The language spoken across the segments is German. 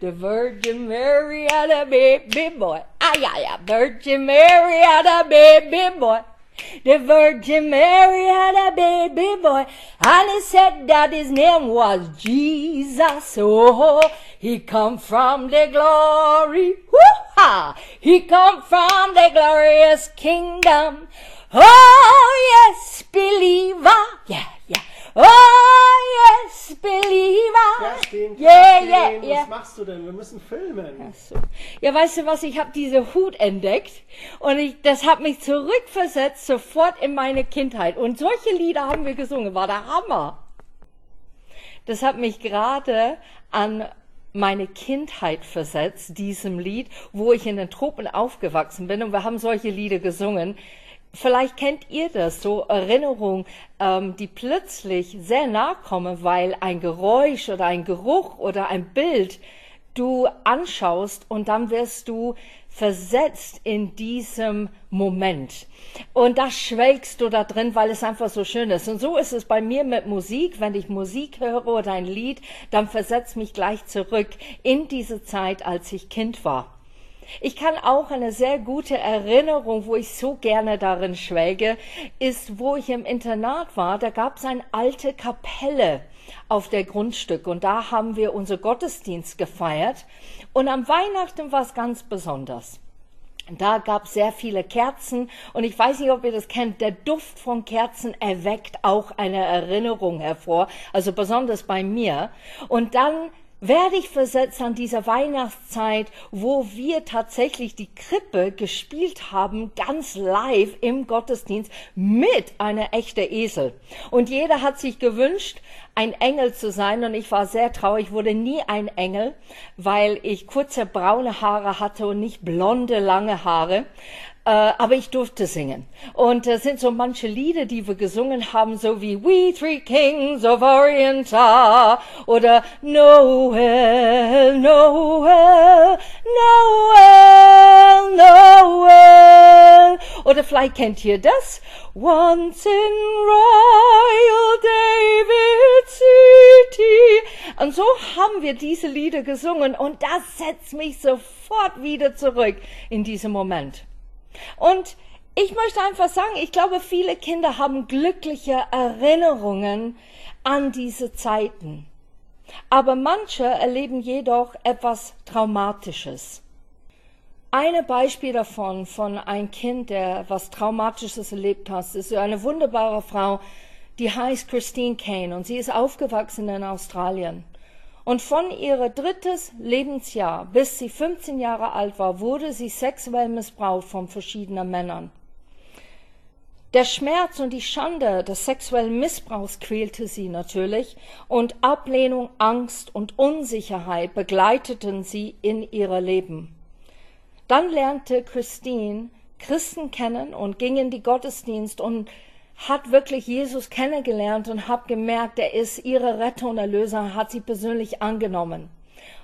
The Virgin Mary had a baby boy. Ah, ja, ja. Virgin Mary had a baby boy. The Virgin Mary had a baby boy, and he said that his name was Jesus. Oh, he come from the glory. Woo-ha! He come from the glorious kingdom. Oh, yes, believer. Yeah. Oh, yes, believer. Ja, stehen, Yeah, yeah, yeah. Was machst du denn? Wir müssen filmen. Ach so. Ja, weißt du was, ich habe diese Hut entdeckt und ich, das hat mich zurückversetzt sofort in meine Kindheit. Und solche Lieder haben wir gesungen, war der Hammer. Das hat mich gerade an meine Kindheit versetzt, diesem Lied, wo ich in den Tropen aufgewachsen bin und wir haben solche Lieder gesungen. Vielleicht kennt ihr das, so Erinnerungen, ähm, die plötzlich sehr nahe kommen, weil ein Geräusch oder ein Geruch oder ein Bild du anschaust und dann wirst du versetzt in diesem Moment. Und da schwelgst du da drin, weil es einfach so schön ist. Und so ist es bei mir mit Musik. Wenn ich Musik höre oder ein Lied, dann versetzt mich gleich zurück in diese Zeit, als ich Kind war. Ich kann auch eine sehr gute Erinnerung, wo ich so gerne darin schwelge, ist, wo ich im Internat war. Da gab es eine alte Kapelle auf der Grundstück und da haben wir unser Gottesdienst gefeiert. Und am Weihnachten war es ganz besonders. Da gab es sehr viele Kerzen und ich weiß nicht, ob ihr das kennt, der Duft von Kerzen erweckt auch eine Erinnerung hervor, also besonders bei mir. Und dann werde ich versetzt an dieser Weihnachtszeit, wo wir tatsächlich die Krippe gespielt haben, ganz live im Gottesdienst mit einer echten Esel. Und jeder hat sich gewünscht, ein Engel zu sein und ich war sehr traurig, wurde nie ein Engel, weil ich kurze braune Haare hatte und nicht blonde, lange Haare. Äh, aber ich durfte singen. Und es sind so manche Lieder, die wir gesungen haben, so wie We Three Kings of Orient are oder Noel, Noel, Noel, Noel. Oder vielleicht kennt ihr das. Once in Royal David City. Und so haben wir diese Lieder gesungen und das setzt mich sofort wieder zurück in diesen Moment. Und ich möchte einfach sagen, ich glaube, viele Kinder haben glückliche Erinnerungen an diese Zeiten. Aber manche erleben jedoch etwas Traumatisches. Ein Beispiel davon, von ein Kind, der was Traumatisches erlebt hat, ist eine wunderbare Frau, die heißt Christine Kane und sie ist aufgewachsen in Australien. Und von ihrem drittes Lebensjahr bis sie 15 Jahre alt war, wurde sie sexuell missbraucht von verschiedenen Männern. Der Schmerz und die Schande des sexuellen Missbrauchs quälte sie natürlich und Ablehnung, Angst und Unsicherheit begleiteten sie in ihr Leben. Dann lernte Christine Christen kennen und ging in die Gottesdienst und hat wirklich Jesus kennengelernt und hat gemerkt, er ist ihre Retter und Erlöser, hat sie persönlich angenommen.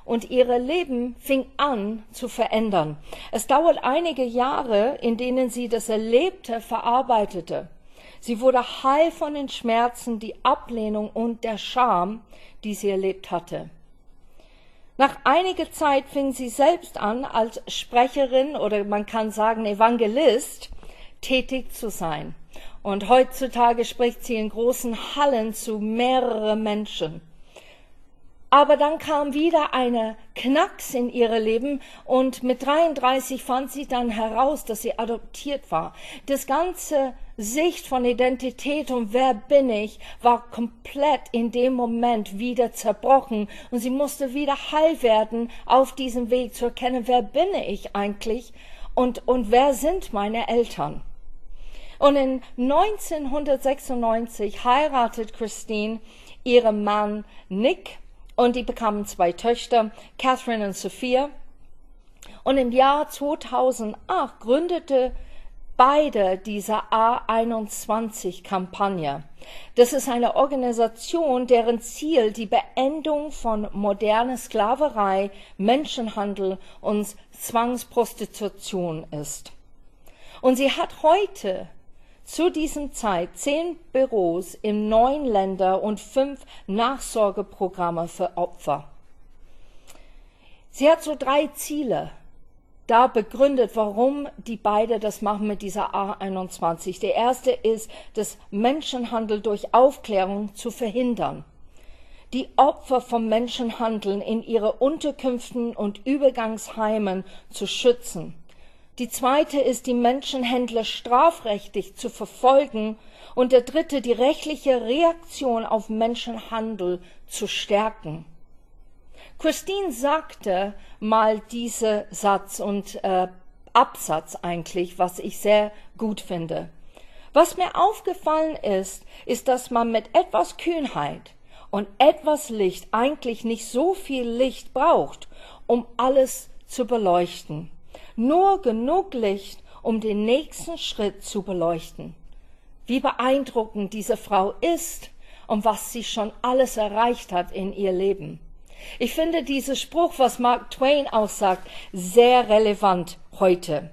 Und ihr Leben fing an zu verändern. Es dauert einige Jahre, in denen sie das Erlebte verarbeitete. Sie wurde heil von den Schmerzen, die Ablehnung und der Scham, die sie erlebt hatte. Nach einiger Zeit fing sie selbst an, als Sprecherin oder man kann sagen Evangelist tätig zu sein. Und heutzutage spricht sie in großen Hallen zu mehreren Menschen. Aber dann kam wieder eine Knacks in ihre Leben und mit 33 fand sie dann heraus, dass sie adoptiert war. Das ganze Sicht von Identität und wer bin ich war komplett in dem Moment wieder zerbrochen und sie musste wieder heil werden auf diesem Weg zu erkennen, wer bin ich eigentlich und, und wer sind meine Eltern. Und in 1996 heiratet Christine ihren Mann Nick und die bekamen zwei Töchter, Catherine und Sophia. Und im Jahr 2008 gründete beide diese A21-Kampagne. Das ist eine Organisation, deren Ziel die Beendung von moderner Sklaverei, Menschenhandel und Zwangsprostitution ist. Und sie hat heute zu diesem Zeit zehn Büros in neun Ländern und fünf Nachsorgeprogramme für Opfer. Sie hat so drei Ziele da begründet, warum die beide das machen mit dieser A21. Der erste ist, das Menschenhandel durch Aufklärung zu verhindern. Die Opfer vom Menschenhandel in ihre Unterkünften und Übergangsheimen zu schützen. Die zweite ist, die Menschenhändler strafrechtlich zu verfolgen. Und der dritte, die rechtliche Reaktion auf Menschenhandel zu stärken. Christine sagte mal diesen Satz und äh, Absatz eigentlich, was ich sehr gut finde. Was mir aufgefallen ist, ist, dass man mit etwas Kühnheit und etwas Licht eigentlich nicht so viel Licht braucht, um alles zu beleuchten. Nur genug Licht, um den nächsten Schritt zu beleuchten. Wie beeindruckend diese Frau ist und was sie schon alles erreicht hat in ihr Leben. Ich finde diesen Spruch, was Mark Twain auch sagt, sehr relevant heute.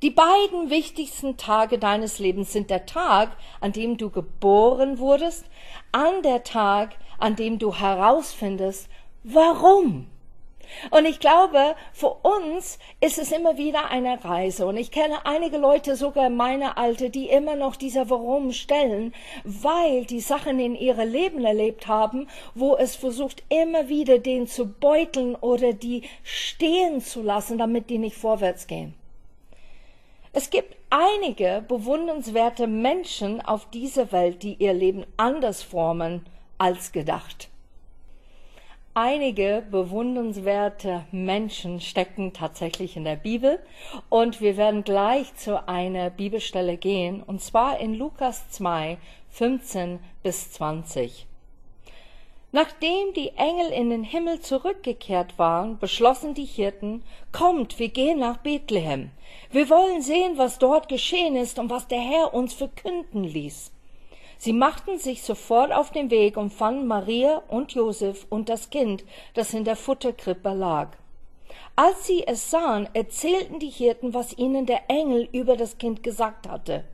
Die beiden wichtigsten Tage deines Lebens sind der Tag, an dem du geboren wurdest, an der Tag, an dem du herausfindest, warum und ich glaube, für uns ist es immer wieder eine Reise. Und ich kenne einige Leute, sogar meine Alte, die immer noch dieser Warum stellen, weil die Sachen in ihrem Leben erlebt haben, wo es versucht, immer wieder den zu beuteln oder die stehen zu lassen, damit die nicht vorwärts gehen. Es gibt einige bewundernswerte Menschen auf dieser Welt, die ihr Leben anders formen als gedacht. Einige bewundernswerte Menschen stecken tatsächlich in der Bibel und wir werden gleich zu einer Bibelstelle gehen und zwar in Lukas 2, 15 bis 20. Nachdem die Engel in den Himmel zurückgekehrt waren, beschlossen die Hirten, kommt, wir gehen nach Bethlehem. Wir wollen sehen, was dort geschehen ist und was der Herr uns verkünden ließ. Sie machten sich sofort auf den Weg und fanden Maria und Josef und das Kind, das in der Futterkrippe lag. Als sie es sahen, erzählten die Hirten, was ihnen der Engel über das Kind gesagt hatte.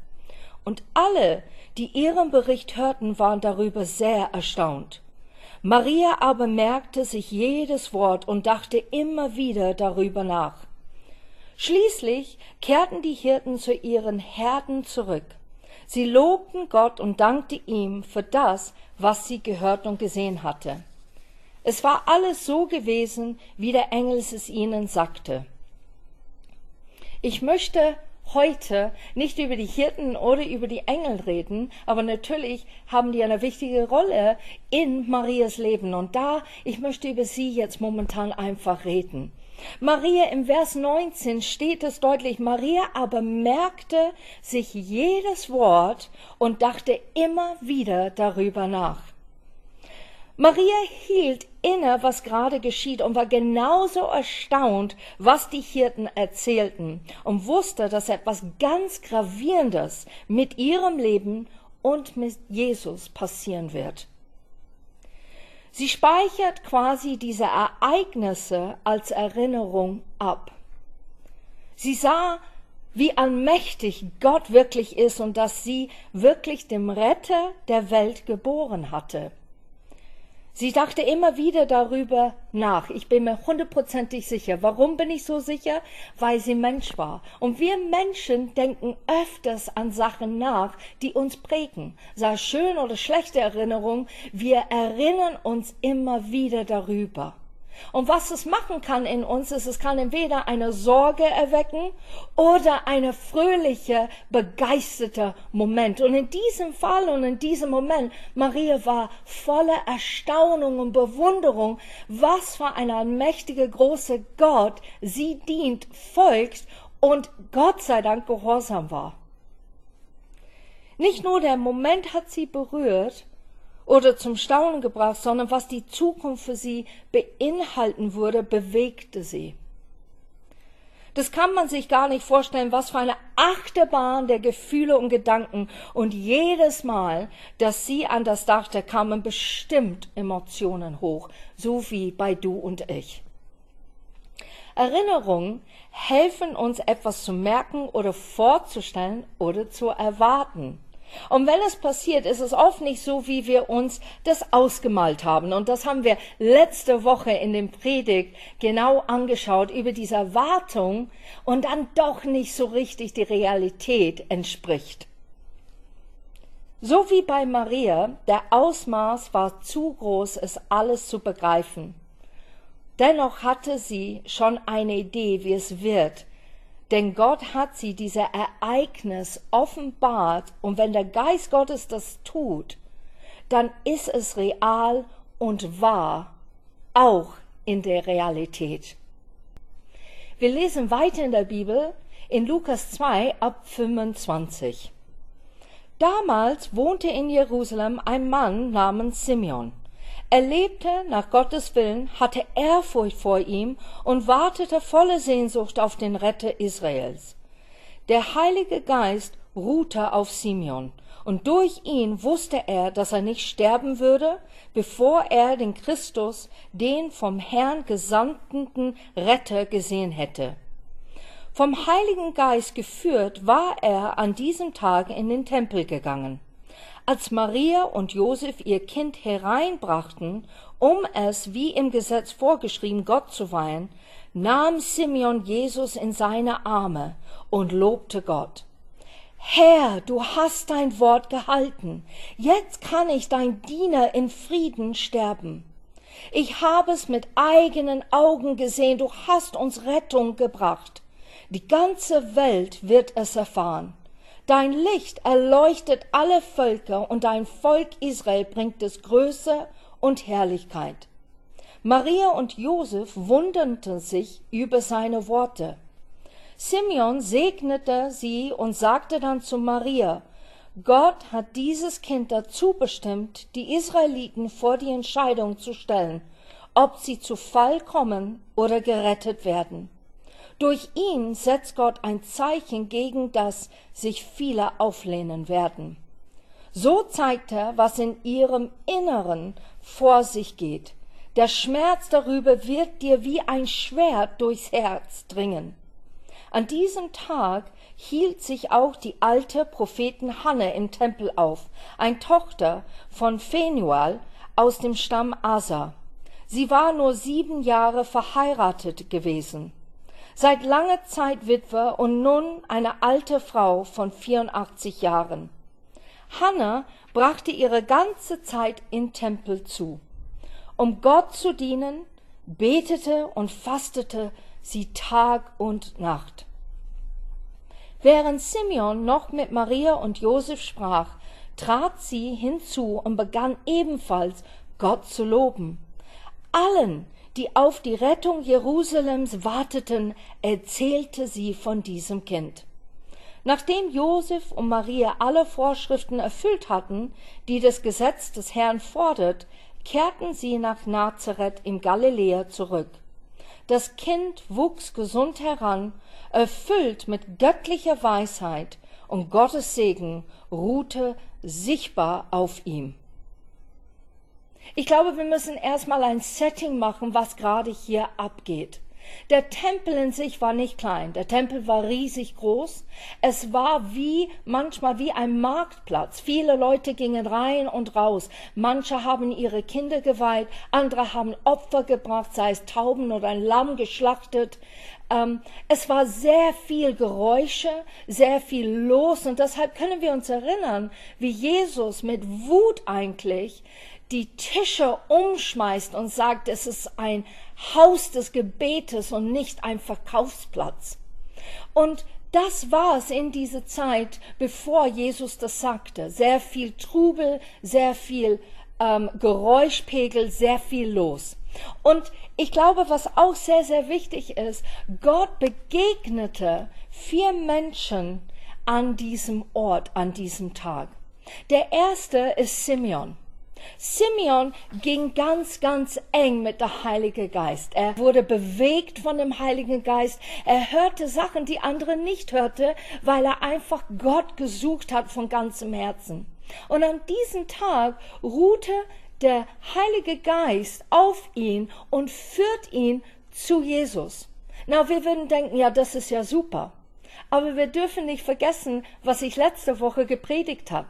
Und alle, die ihren Bericht hörten, waren darüber sehr erstaunt. Maria aber merkte sich jedes Wort und dachte immer wieder darüber nach. Schließlich kehrten die Hirten zu ihren Herden zurück. Sie lobten Gott und dankte ihm für das, was sie gehört und gesehen hatte. Es war alles so gewesen, wie der Engel es ihnen sagte. Ich möchte heute nicht über die Hirten oder über die Engel reden, aber natürlich haben die eine wichtige Rolle in Marias Leben. Und da, ich möchte über sie jetzt momentan einfach reden. Maria im Vers 19 steht es deutlich, Maria aber merkte sich jedes Wort und dachte immer wieder darüber nach. Maria hielt inne, was gerade geschieht und war genauso erstaunt, was die Hirten erzählten und wusste, dass etwas ganz Gravierendes mit ihrem Leben und mit Jesus passieren wird. Sie speichert quasi diese Ereignisse als Erinnerung ab. Sie sah, wie allmächtig Gott wirklich ist und dass sie wirklich dem Retter der Welt geboren hatte. Sie dachte immer wieder darüber nach. Ich bin mir hundertprozentig sicher. Warum bin ich so sicher? Weil sie Mensch war. Und wir Menschen denken öfters an Sachen nach, die uns prägen. Sei schön oder schlechte Erinnerung, wir erinnern uns immer wieder darüber. Und was es machen kann in uns, ist, es kann entweder eine Sorge erwecken oder eine fröhliche, begeisterte Moment. Und in diesem Fall und in diesem Moment, Maria war voller Erstaunung und Bewunderung, was für ein mächtiger, großer Gott sie dient, folgt und Gott sei Dank gehorsam war. Nicht nur der Moment hat sie berührt, oder zum Staunen gebracht, sondern was die Zukunft für sie beinhalten würde, bewegte sie. Das kann man sich gar nicht vorstellen, was für eine Achterbahn der Gefühle und Gedanken. Und jedes Mal, dass sie an das dachte, kamen bestimmt Emotionen hoch, so wie bei du und ich. Erinnerungen helfen uns etwas zu merken oder vorzustellen oder zu erwarten. Und wenn es passiert, ist es oft nicht so, wie wir uns das ausgemalt haben. Und das haben wir letzte Woche in dem Predigt genau angeschaut über diese Erwartung und dann doch nicht so richtig die Realität entspricht. So wie bei Maria, der Ausmaß war zu groß, es alles zu begreifen. Dennoch hatte sie schon eine Idee, wie es wird, denn Gott hat sie dieser Ereignis offenbart und wenn der Geist Gottes das tut, dann ist es real und wahr, auch in der Realität. Wir lesen weiter in der Bibel in Lukas 2 ab 25. Damals wohnte in Jerusalem ein Mann namens Simeon. Er lebte nach Gottes Willen, hatte Ehrfurcht vor ihm und wartete volle Sehnsucht auf den Retter Israels. Der Heilige Geist ruhte auf Simeon, und durch ihn wusste er, dass er nicht sterben würde, bevor er den Christus, den vom Herrn gesandten Retter gesehen hätte. Vom Heiligen Geist geführt war er an diesem Tag in den Tempel gegangen. Als Maria und Josef ihr Kind hereinbrachten, um es, wie im Gesetz vorgeschrieben, Gott zu weihen, nahm Simeon Jesus in seine Arme und lobte Gott. Herr, du hast dein Wort gehalten. Jetzt kann ich dein Diener in Frieden sterben. Ich habe es mit eigenen Augen gesehen, du hast uns Rettung gebracht. Die ganze Welt wird es erfahren. Dein Licht erleuchtet alle Völker und dein Volk Israel bringt es Größe und Herrlichkeit. Maria und Josef wunderten sich über seine Worte. Simeon segnete sie und sagte dann zu Maria, Gott hat dieses Kind dazu bestimmt, die Israeliten vor die Entscheidung zu stellen, ob sie zu Fall kommen oder gerettet werden. Durch ihn setzt Gott ein Zeichen gegen das sich viele auflehnen werden. So zeigt er, was in ihrem Inneren vor sich geht. Der Schmerz darüber wird dir wie ein Schwert durchs Herz dringen. An diesem Tag hielt sich auch die alte Prophetin Hanne im Tempel auf, ein Tochter von Phanuel aus dem Stamm Asa. Sie war nur sieben Jahre verheiratet gewesen seit langer Zeit Witwe und nun eine alte Frau von 84 Jahren. Hannah brachte ihre ganze Zeit in Tempel zu. Um Gott zu dienen, betete und fastete sie Tag und Nacht. Während Simeon noch mit Maria und Josef sprach, trat sie hinzu und begann ebenfalls Gott zu loben. Allen, die auf die Rettung Jerusalems warteten, erzählte sie von diesem Kind. Nachdem Josef und Maria alle Vorschriften erfüllt hatten, die das Gesetz des Herrn fordert, kehrten sie nach Nazareth im Galiläa zurück. Das Kind wuchs gesund heran, erfüllt mit göttlicher Weisheit, und Gottes Segen ruhte sichtbar auf ihm. Ich glaube, wir müssen erstmal ein Setting machen, was gerade hier abgeht. Der Tempel in sich war nicht klein, der Tempel war riesig groß. Es war wie manchmal wie ein Marktplatz. Viele Leute gingen rein und raus. Manche haben ihre Kinder geweiht, andere haben Opfer gebracht, sei es Tauben oder ein Lamm geschlachtet. Ähm, es war sehr viel Geräusche, sehr viel los und deshalb können wir uns erinnern, wie Jesus mit Wut eigentlich die Tische umschmeißt und sagt, es ist ein Haus des Gebetes und nicht ein Verkaufsplatz. Und das war es in dieser Zeit, bevor Jesus das sagte. Sehr viel Trubel, sehr viel ähm, Geräuschpegel, sehr viel los. Und ich glaube, was auch sehr, sehr wichtig ist, Gott begegnete vier Menschen an diesem Ort, an diesem Tag. Der erste ist Simeon. Simeon ging ganz, ganz eng mit der Heilige Geist. Er wurde bewegt von dem Heiligen Geist. Er hörte Sachen, die andere nicht hörte, weil er einfach Gott gesucht hat von ganzem Herzen. Und an diesem Tag ruhte der Heilige Geist auf ihn und führt ihn zu Jesus. Na, wir würden denken, ja, das ist ja super. Aber wir dürfen nicht vergessen, was ich letzte Woche gepredigt habe.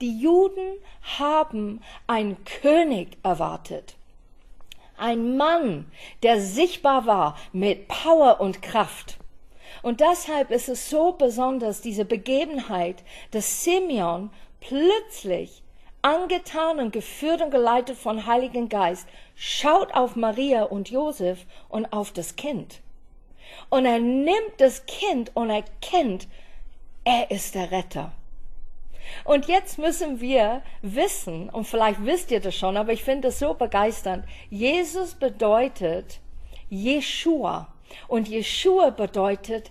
Die Juden haben einen König erwartet. Ein Mann, der sichtbar war mit Power und Kraft. Und deshalb ist es so besonders, diese Begebenheit, dass Simeon plötzlich angetan und geführt und geleitet von Heiligen Geist schaut auf Maria und Josef und auf das Kind. Und er nimmt das Kind und erkennt, er ist der Retter. Und jetzt müssen wir wissen, und vielleicht wisst ihr das schon, aber ich finde es so begeisternd, Jesus bedeutet Jeshua. Und Jeshua bedeutet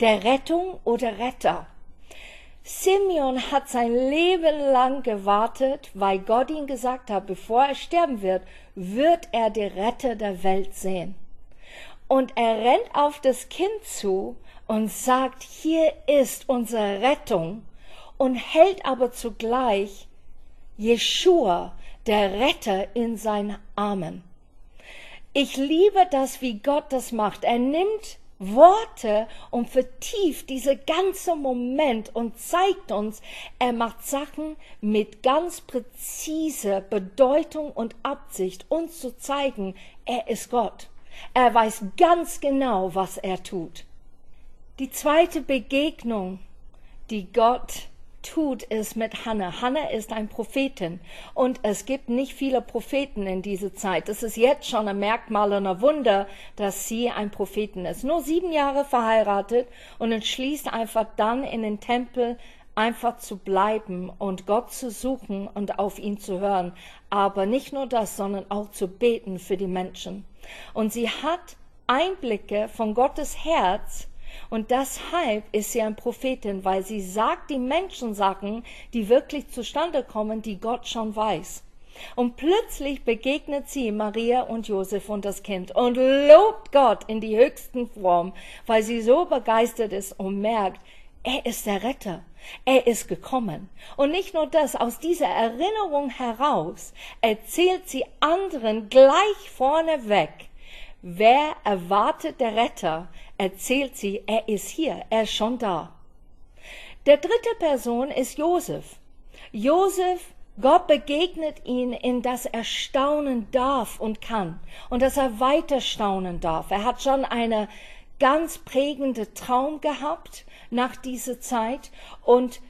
der Rettung oder Retter. Simeon hat sein Leben lang gewartet, weil Gott ihm gesagt hat, bevor er sterben wird, wird er die Retter der Welt sehen. Und er rennt auf das Kind zu und sagt, hier ist unsere Rettung und hält aber zugleich Jeshua, der Retter, in seinen Armen. Ich liebe das, wie Gott das macht. Er nimmt Worte und vertieft diese ganze Moment und zeigt uns, er macht Sachen mit ganz präziser Bedeutung und Absicht, uns zu zeigen, er ist Gott. Er weiß ganz genau, was er tut. Die zweite Begegnung, die Gott tut es mit Hannah. Hannah ist ein Prophetin und es gibt nicht viele Propheten in dieser Zeit. Das ist jetzt schon ein Merkmal und ein Wunder, dass sie ein Prophetin ist. Nur sieben Jahre verheiratet und entschließt einfach dann in den Tempel einfach zu bleiben und Gott zu suchen und auf ihn zu hören. Aber nicht nur das, sondern auch zu beten für die Menschen. Und sie hat Einblicke von Gottes Herz, und deshalb ist sie ein Prophetin, weil sie sagt die Menschen Sachen, die wirklich zustande kommen, die Gott schon weiß. Und plötzlich begegnet sie Maria und Josef und das Kind und lobt Gott in die höchsten Form, weil sie so begeistert ist und merkt, er ist der Retter. Er ist gekommen. Und nicht nur das, aus dieser Erinnerung heraus erzählt sie anderen gleich vorneweg, wer erwartet der Retter, erzählt sie, er ist hier, er ist schon da. Der dritte Person ist Josef. Josef, Gott begegnet ihn, in das er staunen darf und kann und dass er weiter staunen darf. Er hat schon eine ganz prägende Traum gehabt nach dieser Zeit und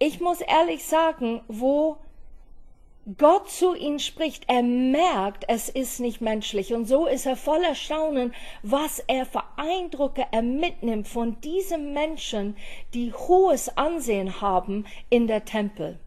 ich muss ehrlich sagen, wo Gott zu ihm spricht, er merkt, es ist nicht menschlich. Und so ist er voller Staunen, was er für Eindrücke er mitnimmt von diesen Menschen, die hohes Ansehen haben in der Tempel.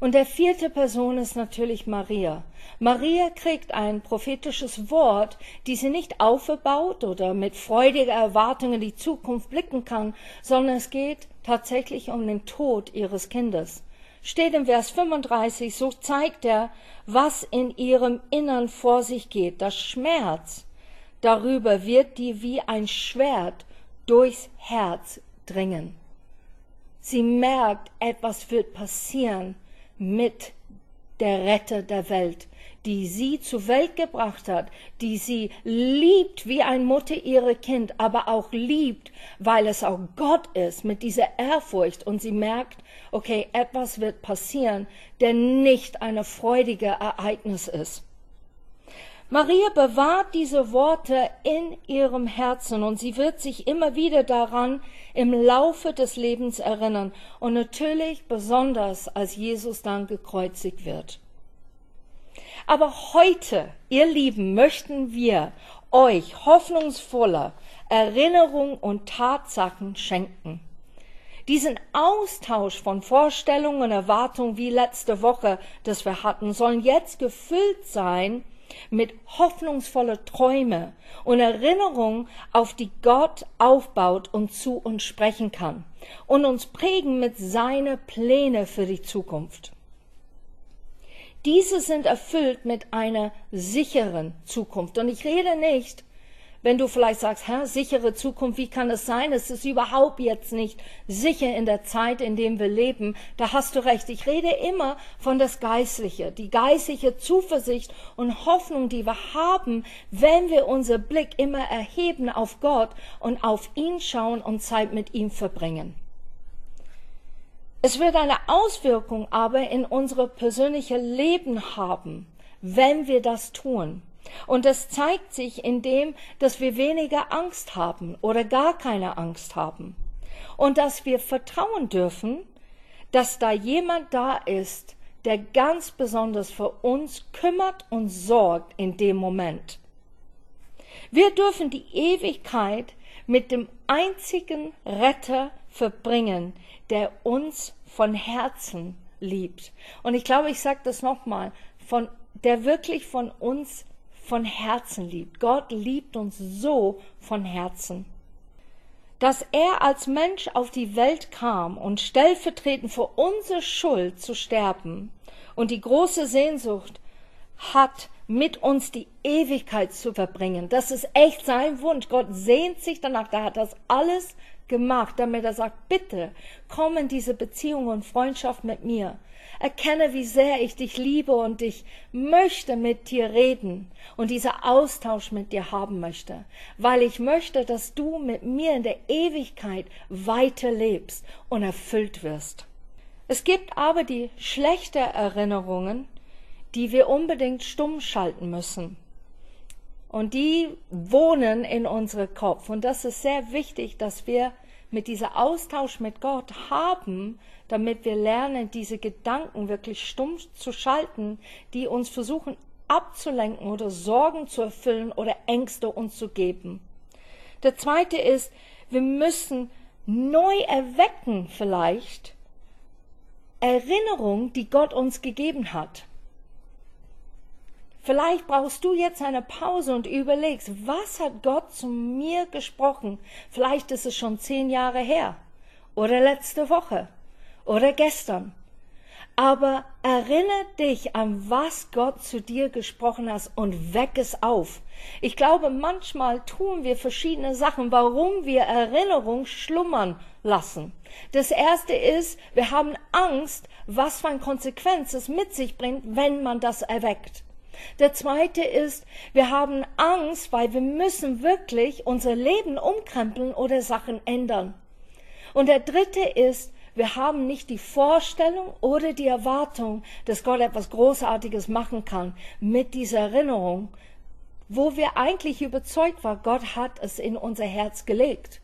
Und der vierte Person ist natürlich Maria. Maria kriegt ein prophetisches Wort, die sie nicht aufgebaut oder mit freudiger Erwartung in die Zukunft blicken kann, sondern es geht tatsächlich um den Tod ihres Kindes steht im Vers 35, so zeigt er, was in ihrem Innern vor sich geht. Das Schmerz darüber wird die wie ein Schwert durchs Herz dringen. Sie merkt, etwas wird passieren mit der Retter der Welt die sie zur Welt gebracht hat, die sie liebt wie ein Mutter ihre Kind, aber auch liebt, weil es auch Gott ist, mit dieser Ehrfurcht und sie merkt, okay, etwas wird passieren, der nicht eine freudige Ereignis ist. Maria bewahrt diese Worte in ihrem Herzen und sie wird sich immer wieder daran im Laufe des Lebens erinnern und natürlich besonders, als Jesus dann gekreuzigt wird. Aber heute, ihr Lieben, möchten wir euch hoffnungsvolle Erinnerung und Tatsachen schenken. Diesen Austausch von Vorstellungen und Erwartungen wie letzte Woche, das wir hatten, sollen jetzt gefüllt sein mit hoffnungsvolle Träume und Erinnerungen, auf die Gott aufbaut und zu uns sprechen kann und uns prägen mit seine Pläne für die Zukunft. Diese sind erfüllt mit einer sicheren Zukunft. Und ich rede nicht, wenn du vielleicht sagst, Herr, sichere Zukunft, wie kann es sein? Es ist überhaupt jetzt nicht sicher in der Zeit, in der wir leben. Da hast du recht. Ich rede immer von das Geistliche, die geistliche Zuversicht und Hoffnung, die wir haben, wenn wir unser Blick immer erheben auf Gott und auf ihn schauen und Zeit mit ihm verbringen. Es wird eine Auswirkung aber in unser persönliches Leben haben, wenn wir das tun. Und das zeigt sich in dem, dass wir weniger Angst haben oder gar keine Angst haben. Und dass wir vertrauen dürfen, dass da jemand da ist, der ganz besonders für uns kümmert und sorgt in dem Moment. Wir dürfen die Ewigkeit mit dem einzigen Retter verbringen, der uns von Herzen liebt. Und ich glaube, ich sage das nochmal, von, der wirklich von uns von Herzen liebt. Gott liebt uns so von Herzen. Dass er als Mensch auf die Welt kam und stellvertretend für unsere Schuld zu sterben und die große Sehnsucht hat, mit uns die Ewigkeit zu verbringen. Das ist echt sein Wunsch. Gott sehnt sich danach. Da hat das alles gemacht, damit er sagt, bitte komm in diese Beziehung und Freundschaft mit mir. Erkenne, wie sehr ich dich liebe und ich möchte mit dir reden und dieser Austausch mit dir haben möchte, weil ich möchte, dass du mit mir in der Ewigkeit weiter lebst und erfüllt wirst. Es gibt aber die schlechte Erinnerungen, die wir unbedingt stumm schalten müssen. Und die wohnen in unserem Kopf. Und das ist sehr wichtig, dass wir mit dieser Austausch mit Gott haben, damit wir lernen, diese Gedanken wirklich stumm zu schalten, die uns versuchen abzulenken oder Sorgen zu erfüllen oder Ängste uns zu geben. Der zweite ist, wir müssen neu erwecken vielleicht Erinnerung, die Gott uns gegeben hat. Vielleicht brauchst du jetzt eine Pause und überlegst, was hat Gott zu mir gesprochen? Vielleicht ist es schon zehn Jahre her oder letzte Woche oder gestern. Aber erinnere dich an, was Gott zu dir gesprochen hat und weck es auf. Ich glaube, manchmal tun wir verschiedene Sachen, warum wir Erinnerung schlummern lassen. Das erste ist, wir haben Angst, was für eine Konsequenz es mit sich bringt, wenn man das erweckt. Der zweite ist, wir haben Angst, weil wir müssen wirklich unser Leben umkrempeln oder Sachen ändern. Und der dritte ist, wir haben nicht die Vorstellung oder die Erwartung, dass Gott etwas Großartiges machen kann mit dieser Erinnerung, wo wir eigentlich überzeugt waren, Gott hat es in unser Herz gelegt.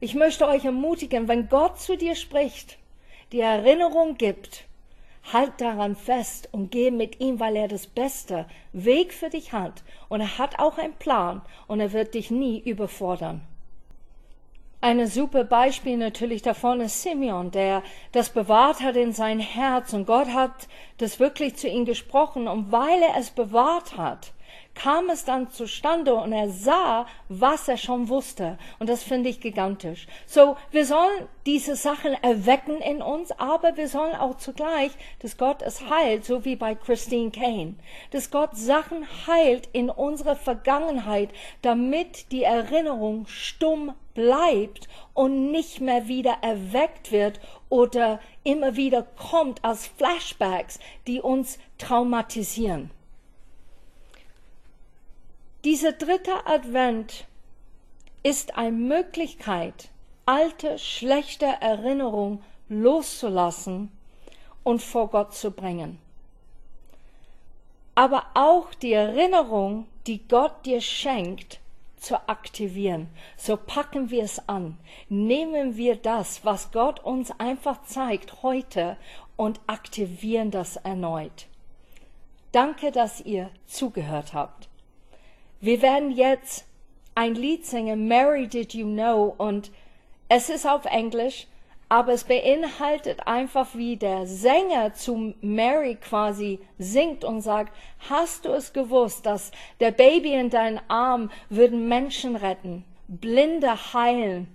Ich möchte euch ermutigen, wenn Gott zu dir spricht, die Erinnerung gibt, Halt daran fest und geh mit ihm, weil er das beste Weg für dich hat. Und er hat auch einen Plan und er wird dich nie überfordern. Ein super Beispiel natürlich davon ist Simeon, der das bewahrt hat in sein Herz und Gott hat das wirklich zu ihm gesprochen und weil er es bewahrt hat, kam es dann zustande und er sah, was er schon wusste. Und das finde ich gigantisch. So, wir sollen diese Sachen erwecken in uns, aber wir sollen auch zugleich, dass Gott es heilt, so wie bei Christine Kane. Dass Gott Sachen heilt in unserer Vergangenheit, damit die Erinnerung stumm bleibt und nicht mehr wieder erweckt wird oder immer wieder kommt als Flashbacks, die uns traumatisieren. Dieser dritte Advent ist eine Möglichkeit, alte, schlechte Erinnerungen loszulassen und vor Gott zu bringen. Aber auch die Erinnerung, die Gott dir schenkt, zu aktivieren. So packen wir es an. Nehmen wir das, was Gott uns einfach zeigt heute und aktivieren das erneut. Danke, dass ihr zugehört habt. Wir werden jetzt ein Lied singen, Mary Did You Know, und es ist auf Englisch, aber es beinhaltet einfach, wie der Sänger zu Mary quasi singt und sagt, hast du es gewusst, dass der Baby in deinen Arm würden Menschen retten, Blinde heilen,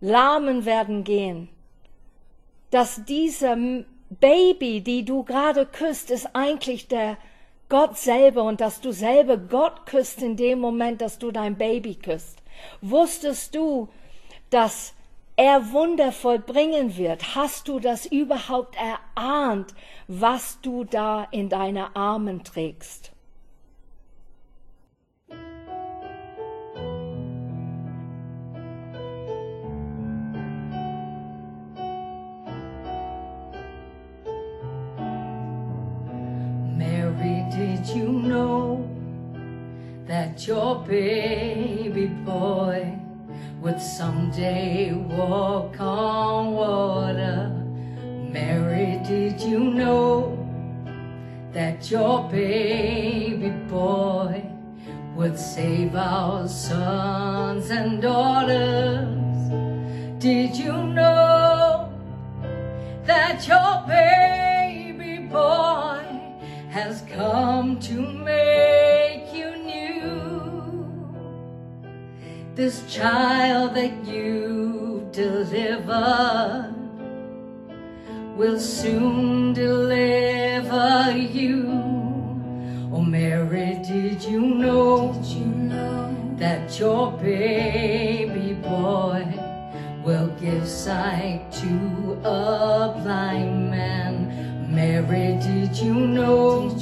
Lahmen werden gehen, dass dieser Baby, die du gerade küsst, ist eigentlich der Gott selber und dass du selber Gott küsst in dem Moment, dass du dein Baby küsst. Wusstest du, dass er Wunder vollbringen wird? Hast du das überhaupt erahnt, was du da in deine Armen trägst? Did you know that your baby boy would someday walk on water? Mary, did you know that your baby boy would save our sons and daughters? Did you know that your baby to make you new? This child that you've delivered will soon deliver you. Oh, Mary, did you know, Did you know that your baby boy will give sight to a blind man? Mary, did you know? Did you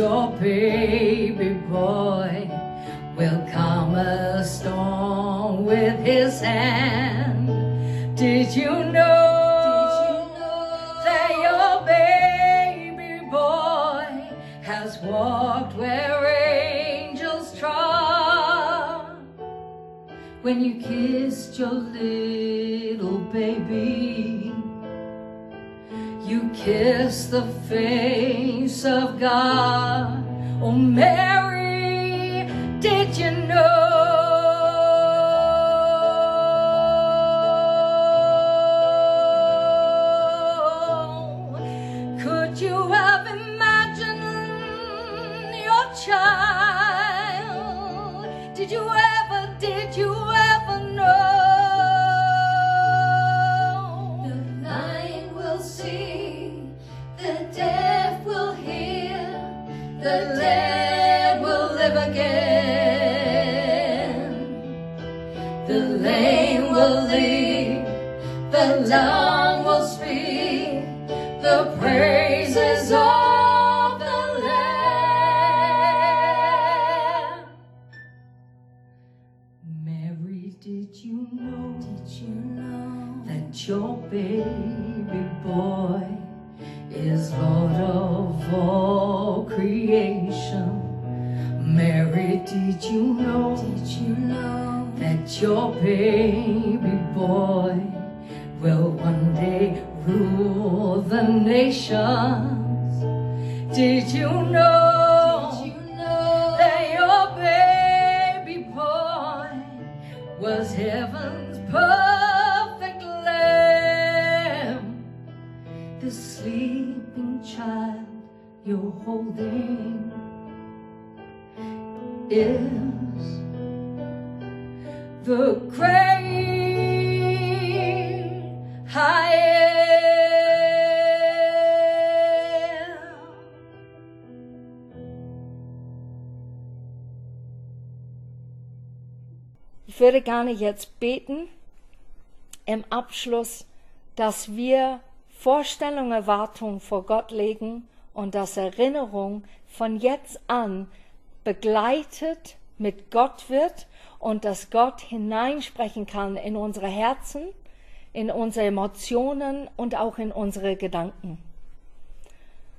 your baby boy will calm a storm with his hand. Did you know? that your baby boy has walked where angels trod? When you kissed your little baby, you kiss the face of God. Oh, Mary, did you know? Did you know that your baby boy is Lord of all creation. Mary, did you know Did you know that your baby boy will one day rule the nations? Did you know? Sleeping child you're holding is the great I am. Ich würde gerne jetzt beten im Abschluss, dass wir Vorstellung, Erwartung vor Gott legen und dass Erinnerung von jetzt an begleitet mit Gott wird und dass Gott hineinsprechen kann in unsere Herzen, in unsere Emotionen und auch in unsere Gedanken.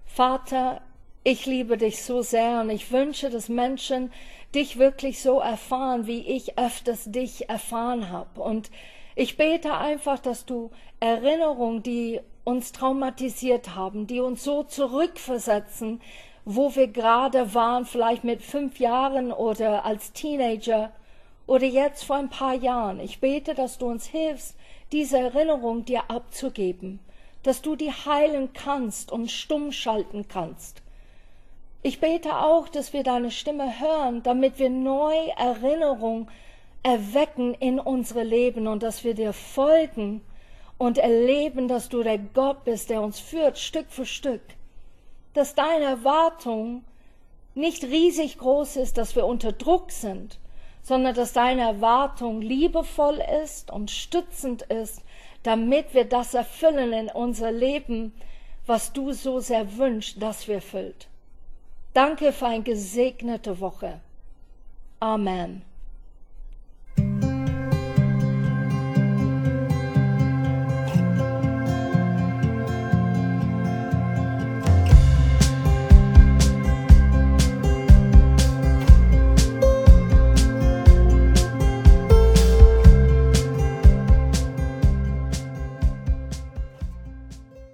Vater, ich liebe dich so sehr und ich wünsche, dass Menschen dich wirklich so erfahren, wie ich öfters dich erfahren habe. Und ich bete einfach, dass du Erinnerungen, die uns traumatisiert haben, die uns so zurückversetzen, wo wir gerade waren, vielleicht mit fünf Jahren oder als Teenager oder jetzt vor ein paar Jahren. Ich bete, dass du uns hilfst, diese Erinnerung dir abzugeben, dass du die heilen kannst und stumm schalten kannst. Ich bete auch, dass wir deine Stimme hören, damit wir neue Erinnerung erwecken in unsere Leben und dass wir dir folgen und erleben, dass du der Gott bist, der uns führt, Stück für Stück. Dass deine Erwartung nicht riesig groß ist, dass wir unter Druck sind, sondern dass deine Erwartung liebevoll ist und stützend ist, damit wir das erfüllen in unser Leben, was du so sehr wünschst, dass wir erfüllt. Danke für eine gesegnete Woche. Amen.